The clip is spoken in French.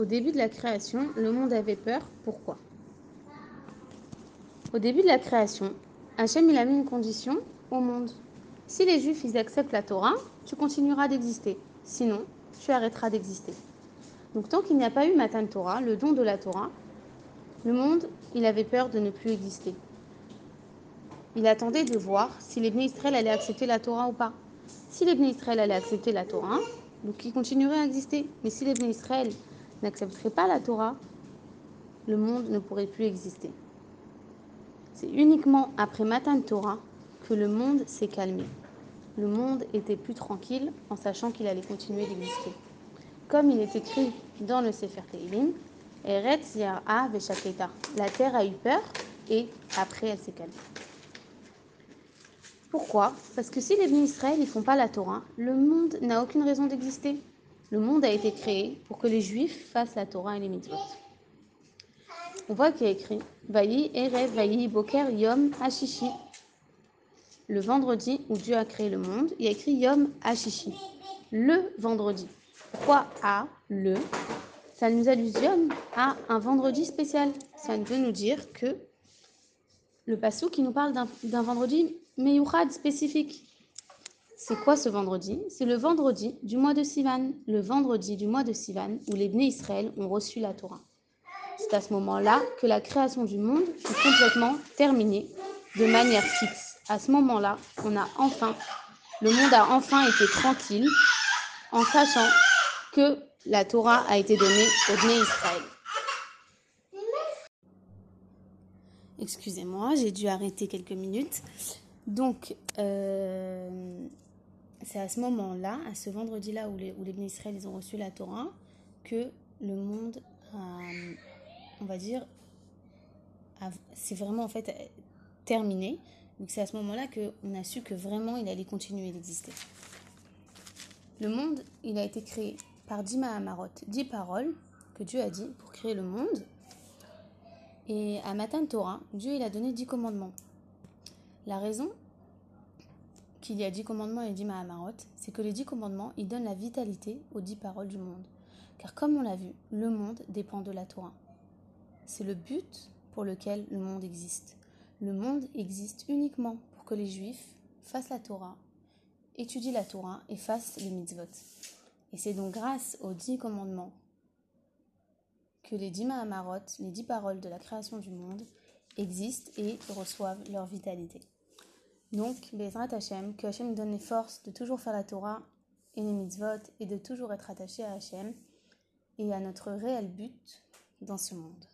Au début de la création, le monde avait peur. Pourquoi? Au début de la création, Hachem il a mis une condition au monde. Si les Juifs ils acceptent la Torah, tu continueras d'exister. Sinon, tu arrêteras d'exister. Donc tant qu'il n'y a pas eu Matan Torah, le don de la Torah, le monde, il avait peur de ne plus exister. Il attendait de voir si les Israël allaient accepter la Torah ou pas. Si les Israël allaient accepter la Torah, donc il continuerait à exister. Mais si les Israël n'accepteraient pas la Torah, le monde ne pourrait plus exister. C'est uniquement après Matan Torah que le monde s'est calmé. Le monde était plus tranquille en sachant qu'il allait continuer d'exister. Comme il est écrit dans le Sefer Teilim, Eretz Yar'a Veshaketa. La terre a eu peur et après elle s'est calmée. Pourquoi? Parce que si les Israël ne font pas la Torah, le monde n'a aucune raison d'exister. Le monde a été créé pour que les Juifs fassent la Torah et les mitzvot. On voit qu'il y a écrit Erev Boker Yom Hashishi. Le vendredi où Dieu a créé le monde, il y a écrit Yom Hashishi. Le vendredi. Pourquoi A Le? Ça nous allusionne à un vendredi spécial. Ça veut nous dire que le passou qui nous parle d'un vendredi Meyouchad spécifique. C'est quoi ce vendredi? C'est le vendredi du mois de Sivan, le vendredi du mois de Sivan où les Bnei Israël ont reçu la Torah. C'est à ce moment-là que la création du monde est complètement terminée de manière fixe. À ce moment-là, on a enfin, le monde a enfin été tranquille en sachant que la Torah a été donnée aux Bnei Israël. Excusez-moi, j'ai dû arrêter quelques minutes. Donc, euh, c'est à ce moment-là, à ce vendredi-là où les, où les Israël ont reçu la Torah, que le monde, on va dire, c'est vraiment en fait terminé. Donc c'est à ce moment-là qu'on a su que vraiment il allait continuer d'exister. Le monde, il a été créé par dix Mahamarot, dix paroles que Dieu a dit pour créer le monde. Et à Matan Torah, Dieu il a donné dix commandements. La raison qu'il y a dix commandements et dix Mahamarot, c'est que les dix commandements, ils donnent la vitalité aux dix paroles du monde. Car comme on l'a vu, le monde dépend de la Torah. C'est le but pour lequel le monde existe. Le monde existe uniquement pour que les Juifs fassent la Torah, étudient la Torah et fassent les mitzvot. Et c'est donc grâce aux dix commandements que les dix Mahamarot, les dix paroles de la création du monde, existent et reçoivent leur vitalité. Donc, Bezrat Hashem, que Hashem donne les forces de toujours faire la Torah et les mitzvot et de toujours être attaché à Hashem et à notre réel but dans ce monde.